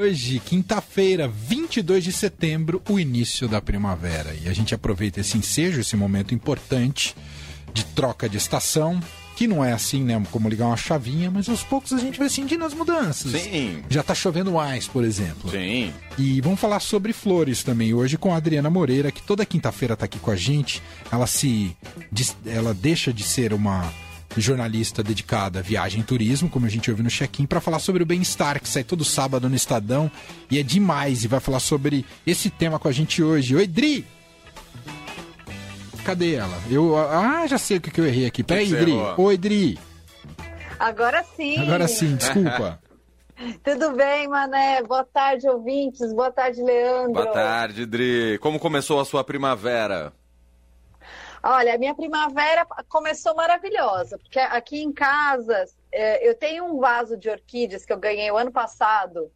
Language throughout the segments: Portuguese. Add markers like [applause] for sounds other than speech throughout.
Hoje, quinta-feira, 22 de setembro, o início da primavera. E a gente aproveita esse ensejo, esse momento importante de troca de estação, que não é assim, né, como ligar uma chavinha, mas aos poucos a gente vai sentindo as mudanças. Sim. Já tá chovendo mais, por exemplo. Sim. E vamos falar sobre flores também hoje com a Adriana Moreira, que toda quinta-feira tá aqui com a gente. Ela se ela deixa de ser uma jornalista dedicada a viagem e turismo, como a gente ouviu no check-in, para falar sobre o bem-estar, que sai todo sábado no Estadão. E é demais, e vai falar sobre esse tema com a gente hoje. Oi, Dri! Cadê ela? Eu, ah, já sei o que, que eu errei aqui. Peraí, Dri. Oi, Dri. Agora sim. Agora sim, desculpa. [laughs] Tudo bem, Mané? Boa tarde, ouvintes. Boa tarde, Leandro. Boa tarde, Dri. Como começou a sua primavera? Olha, a minha primavera começou maravilhosa, porque aqui em casa é, eu tenho um vaso de orquídeas que eu ganhei o ano passado.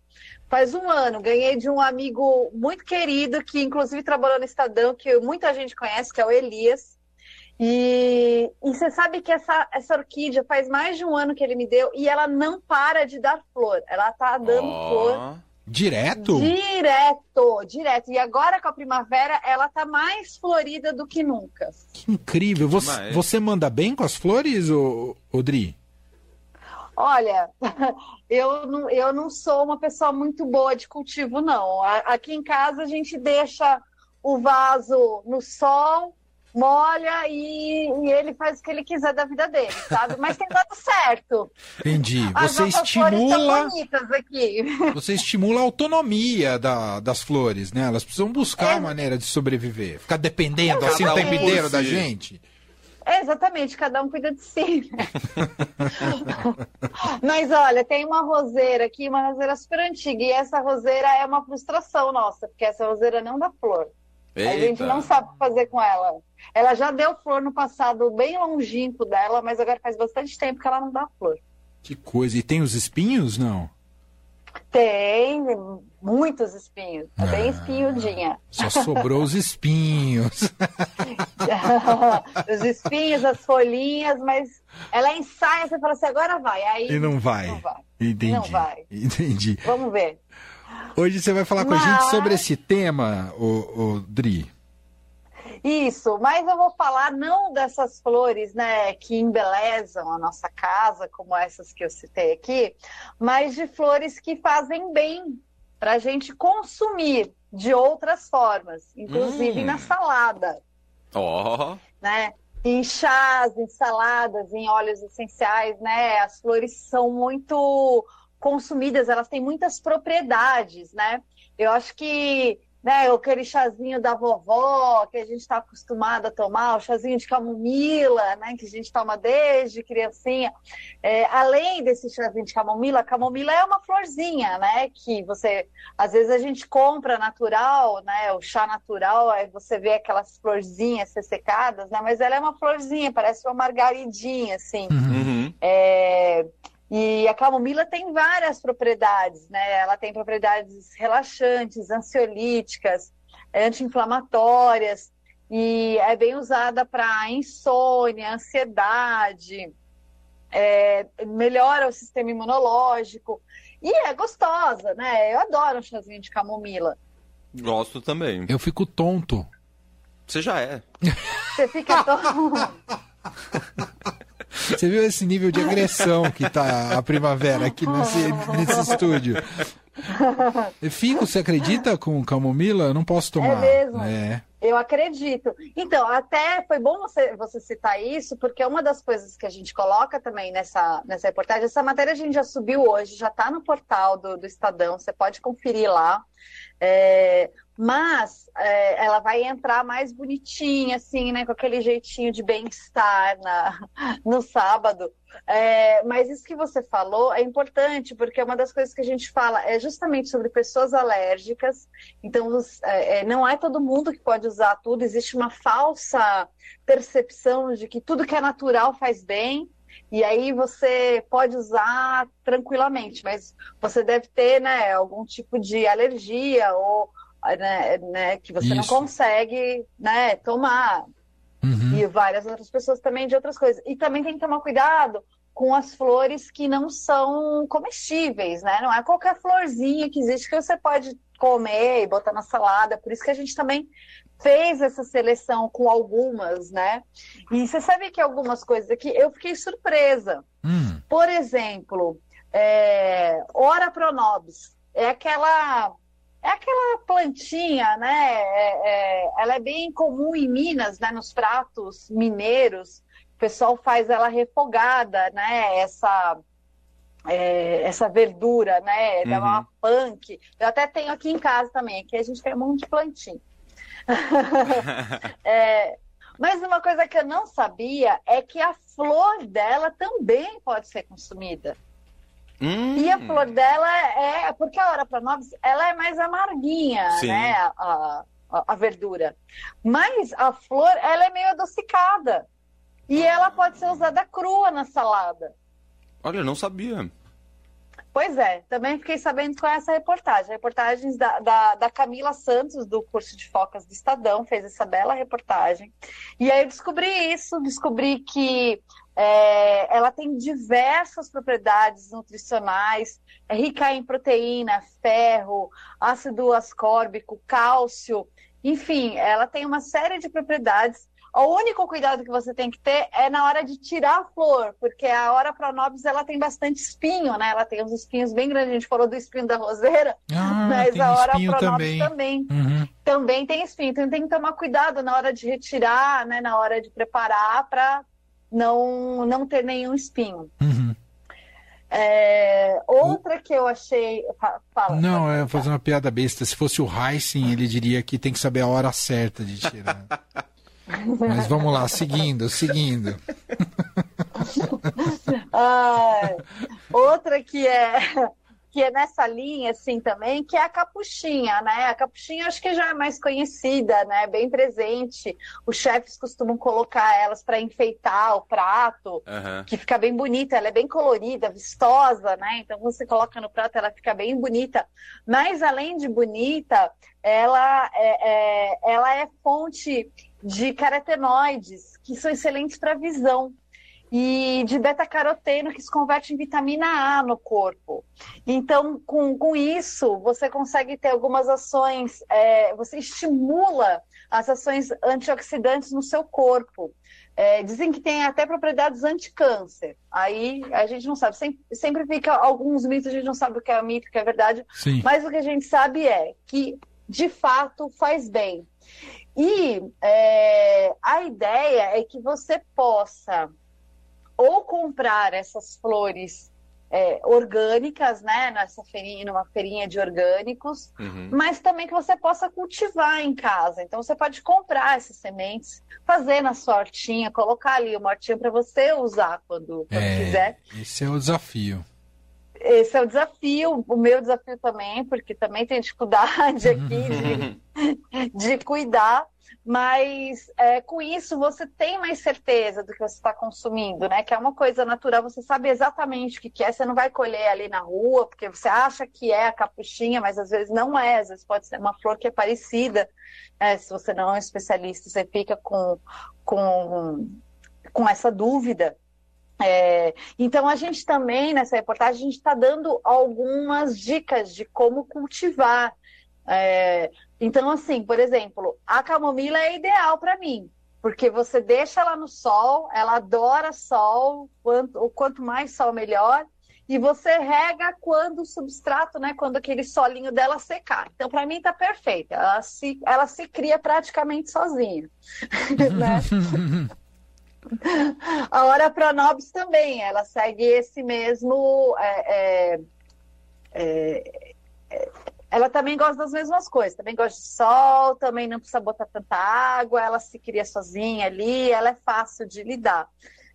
Faz um ano, ganhei de um amigo muito querido, que inclusive trabalhou no Estadão, que muita gente conhece, que é o Elias. E, e você sabe que essa, essa orquídea faz mais de um ano que ele me deu e ela não para de dar flor. Ela tá dando oh. flor Direto? Direto, direto. E agora com a primavera, ela tá mais florida do que nunca. Que incrível. Você, você manda bem com as flores, Odri? Olha, [laughs] eu não, eu não sou uma pessoa muito boa de cultivo, não. Aqui em casa a gente deixa o vaso no sol, molha e, e, ele faz o que ele quiser da vida dele, sabe? Mas tem dado certo. Entendi. Você estimula. Você estimula a autonomia da, das flores, né? Elas precisam buscar é... a maneira de sobreviver. Ficar dependendo assim o tempo inteiro da gente. É, exatamente, cada um cuida de si. Né? [laughs] Mas olha, tem uma roseira aqui, uma roseira super antiga, e essa roseira é uma frustração nossa, porque essa roseira não dá flor. Eita. A gente não sabe o que fazer com ela. Ela já deu flor no passado bem longínquo dela, mas agora faz bastante tempo que ela não dá flor. Que coisa. E tem os espinhos, não? Tem, muitos espinhos. É ah, bem espinhudinha. Só sobrou os espinhos. [laughs] os espinhos, as folhinhas, mas ela ensaia, você fala assim, agora vai. Aí e não vai. Não vai. Entendi. Não vai. Entendi. Vamos ver. Hoje você vai falar com a gente sobre esse tema, o, o Dri. Isso, mas eu vou falar não dessas flores, né, que embelezam a nossa casa, como essas que eu citei aqui, mas de flores que fazem bem para a gente consumir de outras formas, inclusive hum. na salada. Oh. Né? Em chás, em saladas, em óleos essenciais, né? As flores são muito consumidas, elas têm muitas propriedades, né? Eu acho que né, aquele chazinho da vovó que a gente está acostumado a tomar, o chazinho de camomila, né, que a gente toma desde criancinha. É, além desse chazinho de camomila, a camomila é uma florzinha, né, que você, às vezes a gente compra natural, né, o chá natural, aí você vê aquelas florzinhas secadas, né, mas ela é uma florzinha, parece uma margaridinha, assim. Uhum. É, e a camomila tem várias propriedades, né? Ela tem propriedades relaxantes, ansiolíticas, anti-inflamatórias e é bem usada para insônia, ansiedade, é, melhora o sistema imunológico e é gostosa, né? Eu adoro um chazinho de camomila. Gosto também. Eu fico tonto. Você já é. Você fica tonto. [laughs] Você viu esse nível de agressão que tá a primavera aqui nesse, nesse estúdio? Fico, você acredita com camomila? Eu não posso tomar. É mesmo? É. Eu acredito. Então, até foi bom você, você citar isso, porque uma das coisas que a gente coloca também nessa, nessa reportagem, essa matéria a gente já subiu hoje, já está no portal do, do Estadão, você pode conferir lá. É, mas é, ela vai entrar mais bonitinha, assim, né, com aquele jeitinho de bem-estar [laughs] no sábado. É, mas isso que você falou é importante, porque uma das coisas que a gente fala é justamente sobre pessoas alérgicas. Então, os, é, é não é todo mundo que pode usar tudo, existe uma falsa percepção de que tudo que é natural faz bem. E aí você pode usar tranquilamente, mas você deve ter né, algum tipo de alergia ou né, né, que você Isso. não consegue né, tomar. Uhum. E várias outras pessoas também de outras coisas. E também tem que tomar cuidado com as flores que não são comestíveis, né? Não é qualquer florzinha que existe que você pode comer e botar na salada. Por isso que a gente também fez essa seleção com algumas, né? E você sabe que algumas coisas aqui eu fiquei surpresa. Hum. Por exemplo, é, Ora Pronobis é aquela é aquela plantinha, né? É, é, ela é bem comum em Minas, né? Nos pratos mineiros, o pessoal faz ela refogada, né? Essa é, essa verdura, né? Uhum. Dá uma punk. Eu até tenho aqui em casa também. Aqui a gente tem um monte de plantinha. [laughs] é, mas uma coisa que eu não sabia é que a flor dela também pode ser consumida. Hum. E a flor dela é. Porque a hora para nós ela é mais amarguinha, Sim. né? A, a, a, verdura. Mas a flor, ela é meio adocicada. E ela pode ser usada crua na salada. Olha, eu não sabia. Pois é, também fiquei sabendo com essa reportagem. Reportagens da, da, da, Camila Santos, do curso de focas do Estadão, fez essa bela reportagem. E aí eu descobri isso, descobri que é, ela tem diversas propriedades nutricionais, é rica em proteína, ferro, ácido ascórbico, cálcio, enfim, ela tem uma série de propriedades o único cuidado que você tem que ter é na hora de tirar a flor, porque a hora pronobis ela tem bastante espinho, né? Ela tem uns espinhos bem grandes. A gente falou do espinho da roseira, ah, [laughs] mas a hora pronobis também, também, uhum. também tem espinho. Então tem que tomar cuidado na hora de retirar, né? Na hora de preparar para não não ter nenhum espinho. Uhum. É, outra que eu achei. Fala, não, é fazer uma piada besta. Se fosse o Heissing, ele diria que tem que saber a hora certa de tirar. [laughs] Mas vamos lá, seguindo, seguindo. [laughs] ah, outra que é que é nessa linha assim também, que é a capuchinha, né? A capuchinha acho que já é mais conhecida, né? Bem presente. Os chefes costumam colocar elas para enfeitar o prato, uhum. que fica bem bonita. Ela é bem colorida, vistosa, né? Então você coloca no prato, ela fica bem bonita. Mas além de bonita, ela é, é ela é fonte de carotenoides, que são excelentes para visão, e de beta-caroteno, que se converte em vitamina A no corpo. Então, com, com isso, você consegue ter algumas ações, é, você estimula as ações antioxidantes no seu corpo. É, dizem que tem até propriedades anti-câncer. Aí a gente não sabe. Sempre, sempre fica alguns mitos, a gente não sabe o que é mito, o que é verdade. Sim. Mas o que a gente sabe é que, de fato, faz bem. E é, a ideia é que você possa ou comprar essas flores é, orgânicas, né, nessa feirinha, numa feirinha de orgânicos, uhum. mas também que você possa cultivar em casa. Então você pode comprar essas sementes, fazer na sua hortinha, colocar ali uma hortinha para você usar quando, quando é, quiser. Esse é o desafio. Esse é o desafio, o meu desafio também, porque também tem dificuldade [laughs] aqui de, [laughs] de cuidar, mas é, com isso você tem mais certeza do que você está consumindo, né? Que é uma coisa natural, você sabe exatamente o que é, você não vai colher ali na rua, porque você acha que é a capuchinha, mas às vezes não é, às vezes pode ser uma flor que é parecida. É, se você não é um especialista, você fica com, com, com essa dúvida. É, então a gente também nessa reportagem a gente está dando algumas dicas de como cultivar. É, então assim, por exemplo, a camomila é ideal para mim porque você deixa ela no sol, ela adora sol, quanto, o quanto mais sol melhor, e você rega quando o substrato, né, quando aquele solinho dela secar. Então, para mim, tá perfeita. Ela se, ela se cria praticamente sozinha. [laughs] né? A hora Pronobis também, ela segue esse mesmo. É, é, é, ela também gosta das mesmas coisas, também gosta de sol, também não precisa botar tanta água, ela se cria sozinha ali, ela é fácil de lidar.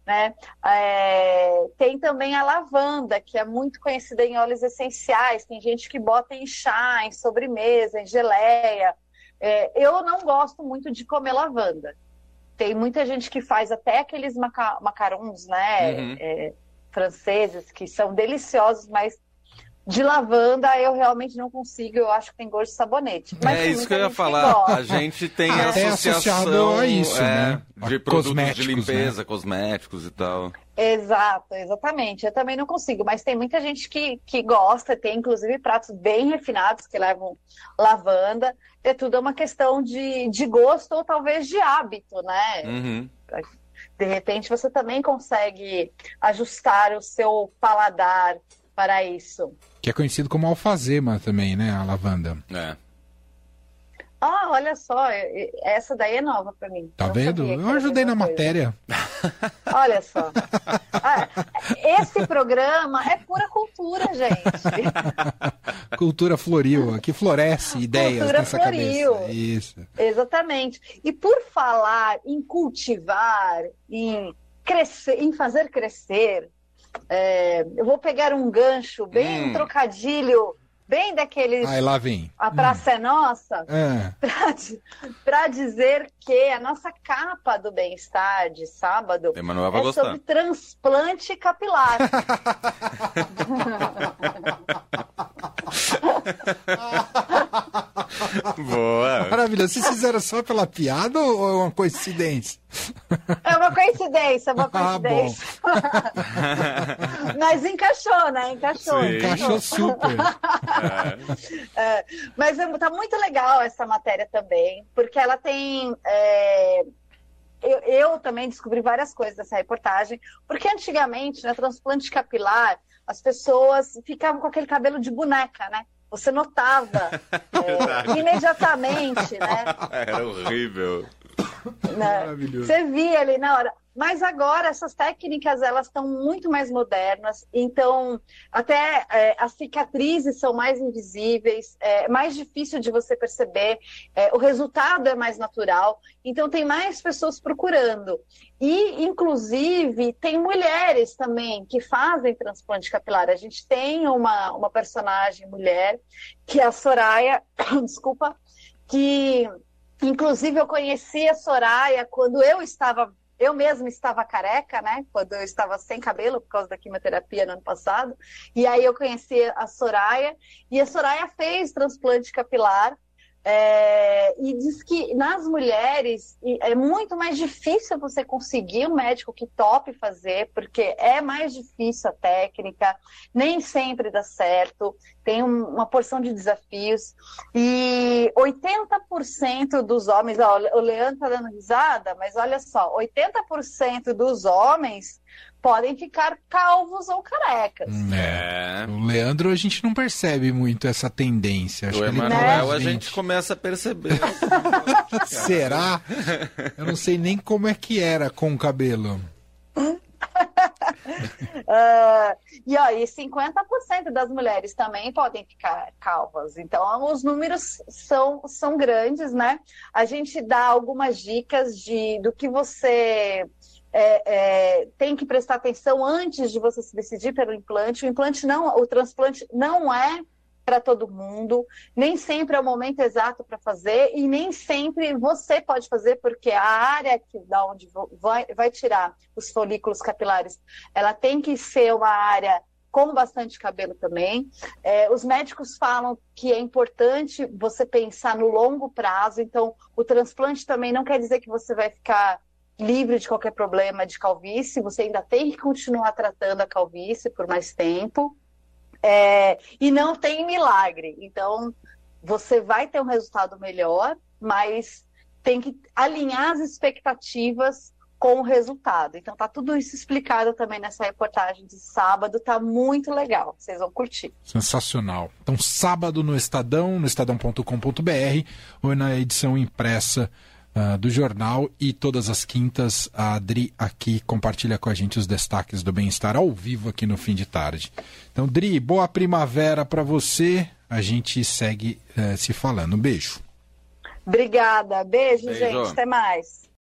Né? É, tem também a lavanda, que é muito conhecida em óleos essenciais, tem gente que bota em chá, em sobremesa, em geleia. É, eu não gosto muito de comer lavanda. Tem muita gente que faz até aqueles maca macarons, né? Uhum. É, franceses, que são deliciosos, mas de lavanda eu realmente não consigo, eu acho que tem gosto de sabonete. Mas é isso que eu ia falar. A gente tem é. associação a isso, é, né? de a produtos de limpeza, né? cosméticos e tal. Exato, exatamente. Eu também não consigo, mas tem muita gente que, que gosta, tem inclusive pratos bem refinados que levam lavanda. É tudo uma questão de, de gosto ou talvez de hábito, né? Uhum. De repente você também consegue ajustar o seu paladar para isso. Que é conhecido como alfazema também, né? A lavanda. É. Ah, olha só, essa daí é nova para mim. Tá vendo? Eu ajudei na coisa. matéria. [laughs] Olha só. Ah, esse programa é pura cultura, gente. [laughs] cultura floril, que floresce ideias cultura nessa floril. cabeça. Isso. Exatamente. E por falar em cultivar, em crescer, em fazer crescer, é, eu vou pegar um gancho bem hum. trocadilho bem daqueles. Aí lá vem. A Praça hum. é Nossa, é. para dizer que a nossa capa do bem-estar de sábado Emanuel é gostar. sobre transplante capilar. [laughs] [laughs] Boa. Maravilha. Vocês fizeram só pela piada ou é uma coincidência? É uma coincidência, é uma ah, coincidência. Ah, Mas encaixou, né? Encaixou. Sim. Encaixou super. É. É, mas tá muito legal essa matéria também, porque ela tem. É... Eu, eu, também descobri várias coisas dessa reportagem, porque antigamente, na transplante capilar, as pessoas ficavam com aquele cabelo de boneca, né? Você notava [laughs] é, imediatamente, né? [laughs] Era horrível. Né? Você via ali na hora. Mas agora essas técnicas elas estão muito mais modernas, então até é, as cicatrizes são mais invisíveis, é mais difícil de você perceber, é, o resultado é mais natural, então tem mais pessoas procurando. E, inclusive, tem mulheres também que fazem transplante capilar. A gente tem uma, uma personagem mulher, que é a Soraya, [coughs] desculpa, que inclusive eu conheci a Soraya quando eu estava eu mesma estava careca, né? Quando eu estava sem cabelo por causa da quimioterapia no ano passado. E aí eu conheci a Soraya. E a Soraya fez transplante capilar. É, e diz que nas mulheres é muito mais difícil você conseguir um médico que tope fazer, porque é mais difícil a técnica, nem sempre dá certo, tem um, uma porção de desafios. E 80% dos homens, ó, o Leandro está dando risada, mas olha só, 80% dos homens podem ficar calvos ou carecas. É. O Leandro, a gente não percebe muito essa tendência. Acho o Emanuel, a gente começa a perceber. [laughs] Será? Eu não sei nem como é que era com o cabelo. Uh, [laughs] e, e 50% das mulheres também podem ficar calvas. Então, os números são, são grandes, né? A gente dá algumas dicas de, do que você é, é, tem que prestar atenção antes de você se decidir pelo implante. O implante não, o transplante não é para todo mundo, nem sempre é o momento exato para fazer e nem sempre você pode fazer porque a área que da onde vai, vai tirar os folículos capilares, ela tem que ser uma área com bastante cabelo também. É, os médicos falam que é importante você pensar no longo prazo, então o transplante também não quer dizer que você vai ficar livre de qualquer problema de calvície, você ainda tem que continuar tratando a calvície por mais tempo. É, e não tem milagre. Então, você vai ter um resultado melhor, mas tem que alinhar as expectativas com o resultado. Então tá tudo isso explicado também nessa reportagem de sábado, tá muito legal, vocês vão curtir. Sensacional. Então sábado no Estadão, no estadão.com.br ou na edição impressa uh, do jornal e todas as quintas a Adri aqui compartilha com a gente os destaques do bem-estar ao vivo aqui no fim de tarde. Então, Dri, boa primavera para você. A gente segue uh, se falando. Um beijo. Obrigada. Beijo, Beijo, gente. Até mais.